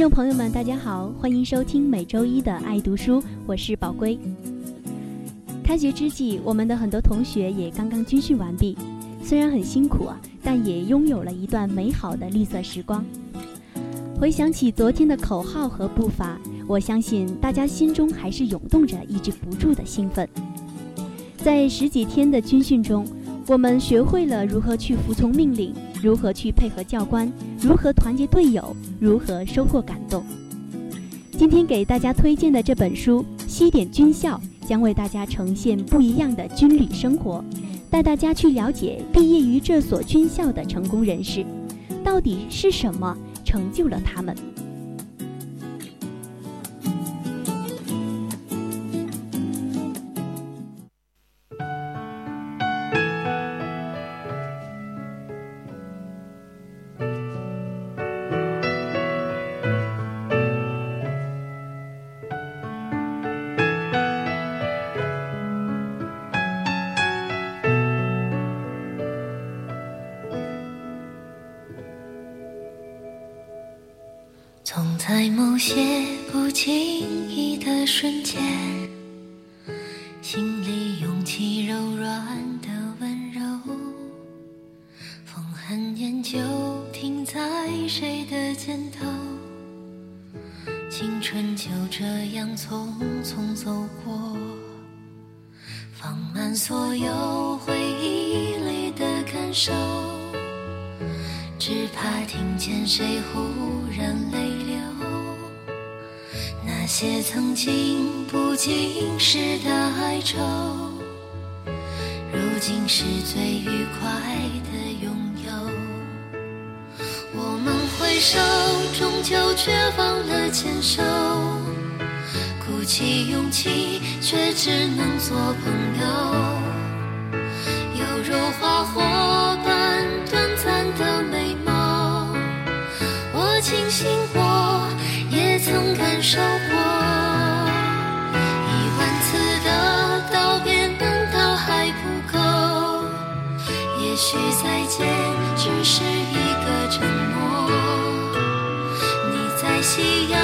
众朋友们，大家好，欢迎收听每周一的爱读书，我是宝龟。开学之际，我们的很多同学也刚刚军训完毕，虽然很辛苦啊，但也拥有了一段美好的绿色时光。回想起昨天的口号和步伐，我相信大家心中还是涌动着抑制不住的兴奋。在十几天的军训中，我们学会了如何去服从命令。如何去配合教官？如何团结队友？如何收获感动？今天给大家推荐的这本书《西点军校》将为大家呈现不一样的军旅生活，带大家去了解毕业于这所军校的成功人士，到底是什么成就了他们？总在某些不经意的瞬间，心里涌起柔软的温柔。风很远，就停在谁的肩头。青春就这样匆匆走过，放慢所有回忆里的感受，只怕听见谁忽然泪流。那些曾经不经事的哀愁，如今是最愉快的拥有。我们挥手，终究却忘了牵手；鼓起勇气，却只能做朋友。犹如花火经过也曾感受过。一万次的道别难道还不够？也许再见只是一个承诺你在夕阳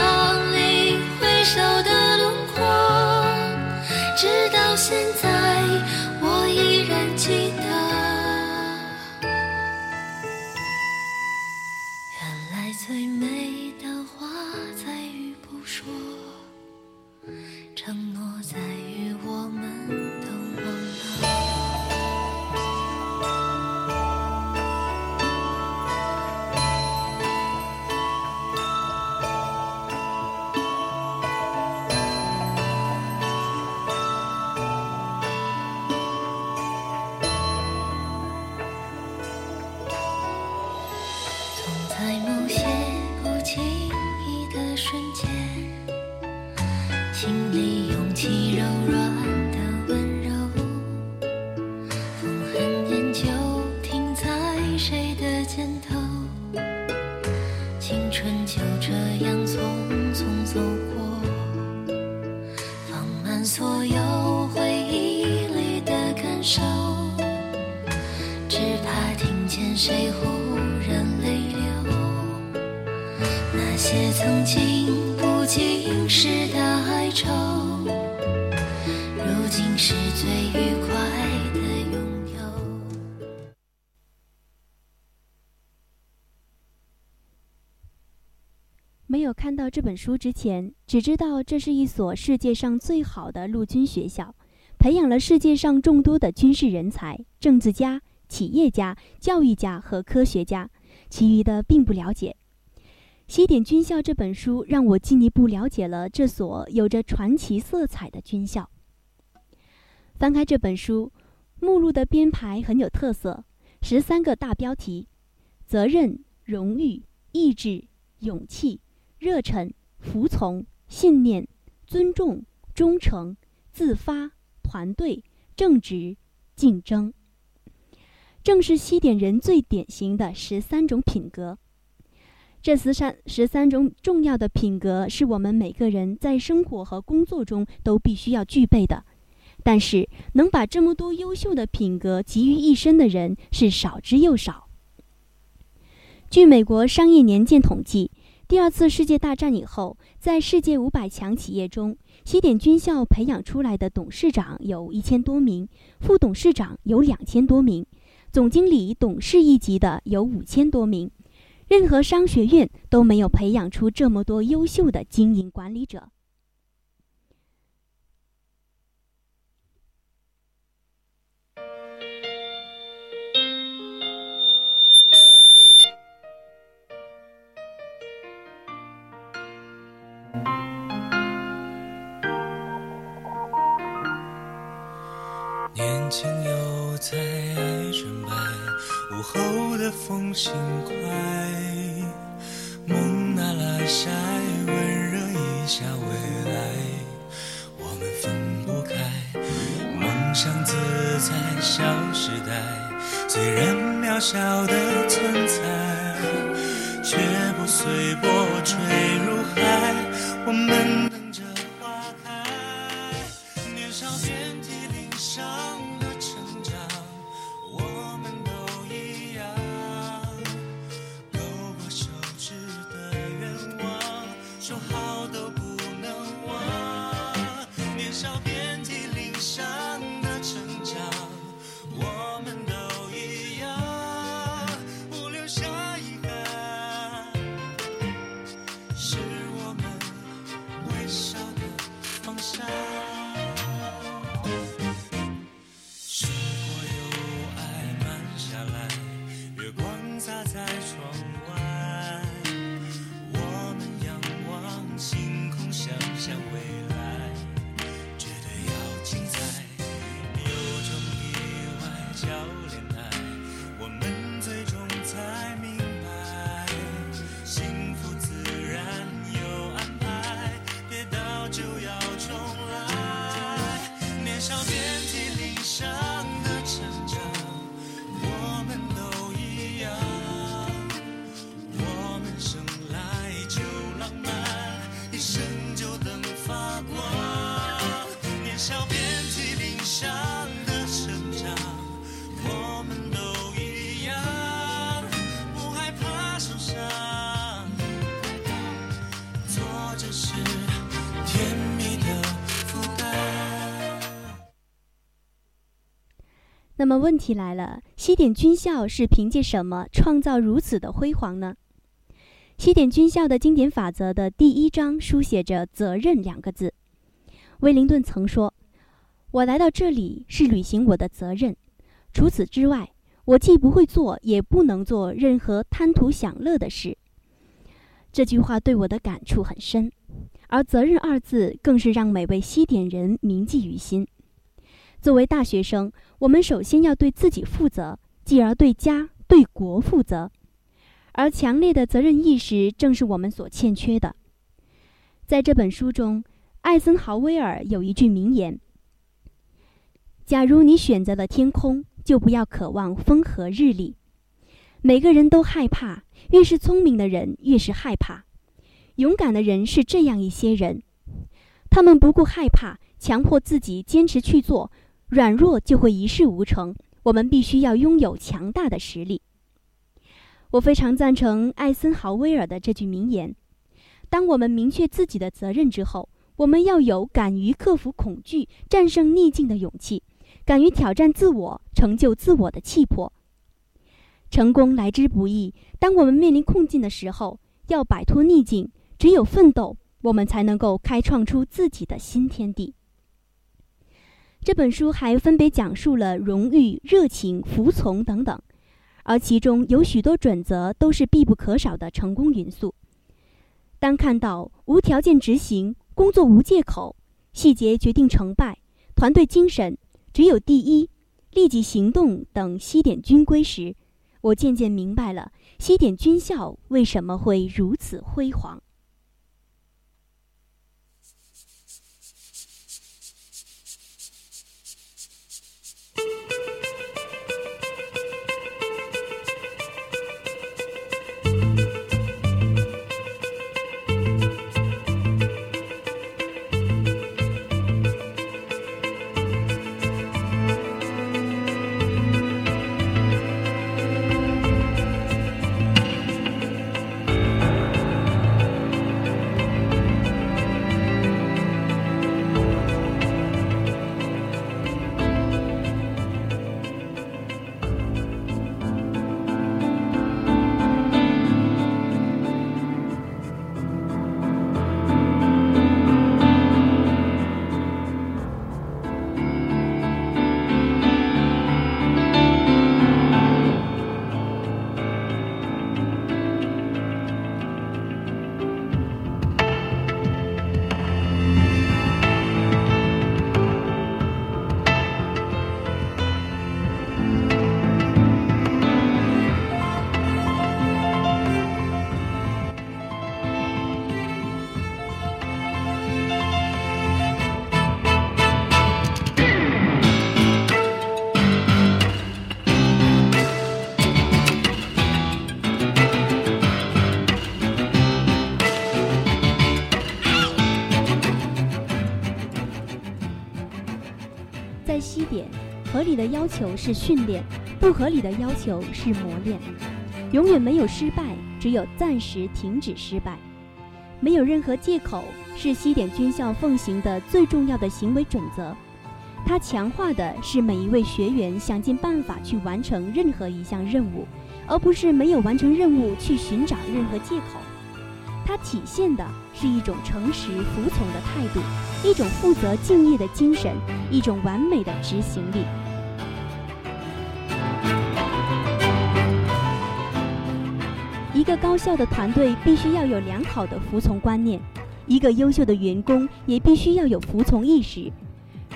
所有回忆里的感受只怕听见谁忽然泪流。那些曾经不经事的哀愁如今是最愉快。有看到这本书之前，只知道这是一所世界上最好的陆军学校，培养了世界上众多的军事人才、政治家。企业家、教育家和科学家，其余的并不了解。西点军校》这本书让我进一步了解了这所有着传奇色彩的军校。翻开这本书，目录的编排很有特色，十三个大标题：责任、荣誉、意志、勇气、热忱、服从、信念、尊重、忠诚、自发、团队、正直、竞争。正是西点人最典型的十三种品格。这十三十三种重要的品格是我们每个人在生活和工作中都必须要具备的，但是能把这么多优秀的品格集于一身的人是少之又少。据美国商业年鉴统计，第二次世界大战以后，在世界五百强企业中，西点军校培养出来的董事长有一千多名，副董事长有两千多名。总经理、董事一级的有五千多名，任何商学院都没有培养出这么多优秀的经营管理者。后的风轻快，梦拿来晒，温热一下未来。我们分不开，梦想自在小时代，虽然渺小的存在，却不随波坠入海。我们。那么问题来了，西点军校是凭借什么创造如此的辉煌呢？西点军校的经典法则的第一章书写着“责任”两个字。威灵顿曾说：“我来到这里是履行我的责任，除此之外，我既不会做，也不能做任何贪图享乐的事。”这句话对我的感触很深，而“责任”二字更是让每位西点人铭记于心。作为大学生，我们首先要对自己负责，继而对家、对国负责。而强烈的责任意识正是我们所欠缺的。在这本书中，艾森豪威尔有一句名言：“假如你选择了天空，就不要渴望风和日丽。”每个人都害怕，越是聪明的人越是害怕。勇敢的人是这样一些人，他们不顾害怕，强迫自己坚持去做。软弱就会一事无成。我们必须要拥有强大的实力。我非常赞成艾森豪威尔的这句名言：当我们明确自己的责任之后，我们要有敢于克服恐惧、战胜逆境的勇气，敢于挑战自我、成就自我的气魄。成功来之不易。当我们面临困境的时候，要摆脱逆境，只有奋斗，我们才能够开创出自己的新天地。这本书还分别讲述了荣誉、热情、服从等等，而其中有许多准则都是必不可少的成功元素。当看到无条件执行、工作无借口、细节决定成败、团队精神只有第一、立即行动等西点军规时，我渐渐明白了西点军校为什么会如此辉煌。要求是训练，不合理的要求是磨练。永远没有失败，只有暂时停止失败。没有任何借口，是西点军校奉行的最重要的行为准则。它强化的是每一位学员想尽办法去完成任何一项任务，而不是没有完成任务去寻找任何借口。它体现的是一种诚实服从的态度，一种负责敬业的精神，一种完美的执行力。一个高效的团队必须要有良好的服从观念，一个优秀的员工也必须要有服从意识。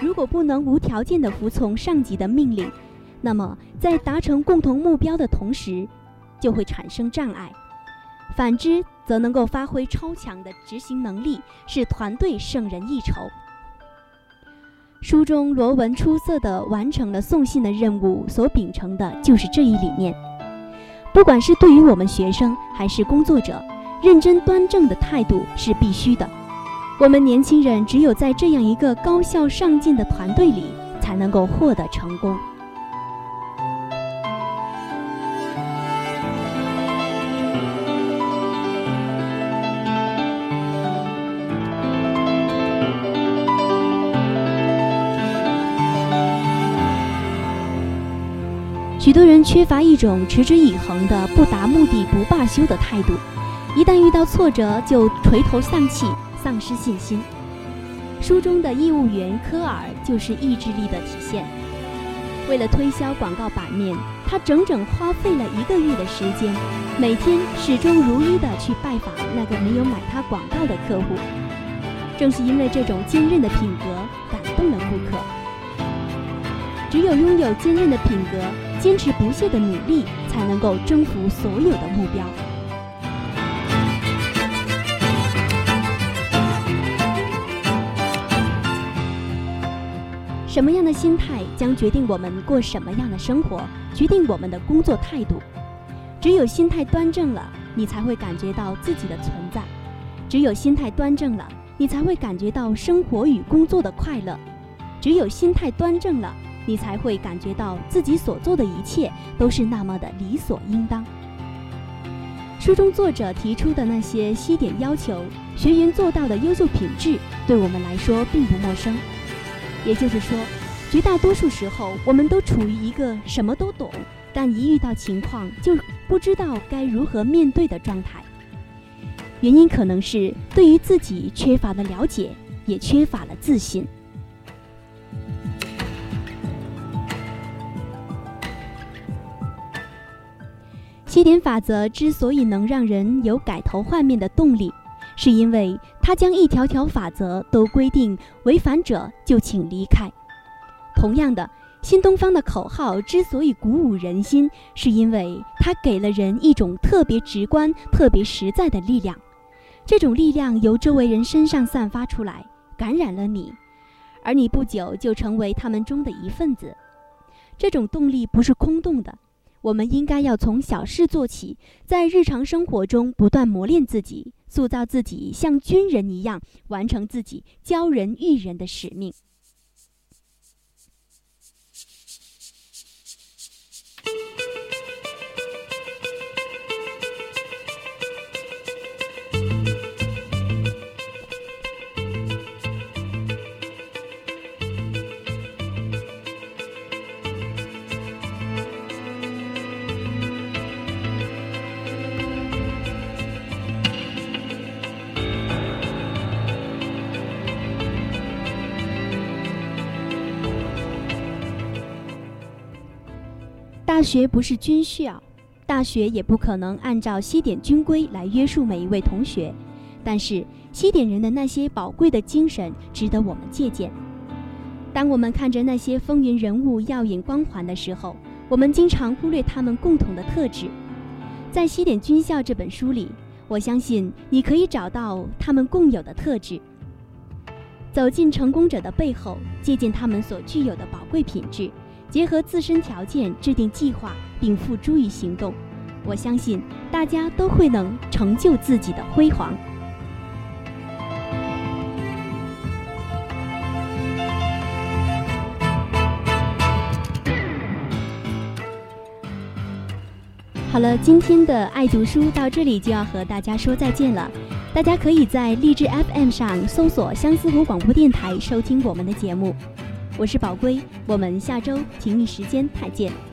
如果不能无条件的服从上级的命令，那么在达成共同目标的同时，就会产生障碍。反之，则能够发挥超强的执行能力，使团队胜人一筹。书中罗文出色地完成了送信的任务，所秉承的就是这一理念。不管是对于我们学生还是工作者，认真端正的态度是必须的。我们年轻人只有在这样一个高效上进的团队里，才能够获得成功。许多人缺乏一种持之以恒的不达目的不罢休的态度，一旦遇到挫折就垂头丧气、丧失信心。书中的业务员科尔就是意志力的体现。为了推销广告版面，他整整花费了一个月的时间，每天始终如一地去拜访那个没有买他广告的客户。正是因为这种坚韧的品格，感动了顾客。只有拥有坚韧的品格，坚持不懈的努力，才能够征服所有的目标。什么样的心态将决定我们过什么样的生活，决定我们的工作态度。只有心态端正了，你才会感觉到自己的存在；只有心态端正了，你才会感觉到生活与工作的快乐；只有心态端正了。你才会感觉到自己所做的一切都是那么的理所应当。书中作者提出的那些西点要求，学员做到的优秀品质，对我们来说并不陌生。也就是说，绝大多数时候，我们都处于一个什么都懂，但一遇到情况就不知道该如何面对的状态。原因可能是对于自己缺乏了了解，也缺乏了自信。西点法则之所以能让人有改头换面的动力，是因为它将一条条法则都规定，违反者就请离开。同样的，新东方的口号之所以鼓舞人心，是因为它给了人一种特别直观、特别实在的力量。这种力量由周围人身上散发出来，感染了你，而你不久就成为他们中的一份子。这种动力不是空洞的。我们应该要从小事做起，在日常生活中不断磨练自己，塑造自己，像军人一样完成自己教人育人的使命。大学不是军校，大学也不可能按照西点军规来约束每一位同学。但是西点人的那些宝贵的精神值得我们借鉴。当我们看着那些风云人物耀眼光环的时候，我们经常忽略他们共同的特质。在《西点军校》这本书里，我相信你可以找到他们共有的特质。走进成功者的背后，借鉴他们所具有的宝贵品质。结合自身条件制定计划并付诸于行动，我相信大家都会能成就自己的辉煌。好了，今天的爱读书到这里就要和大家说再见了。大家可以在荔枝 FM 上搜索相思湖广播电台收听我们的节目。我是宝龟，我们下周同一时间再见。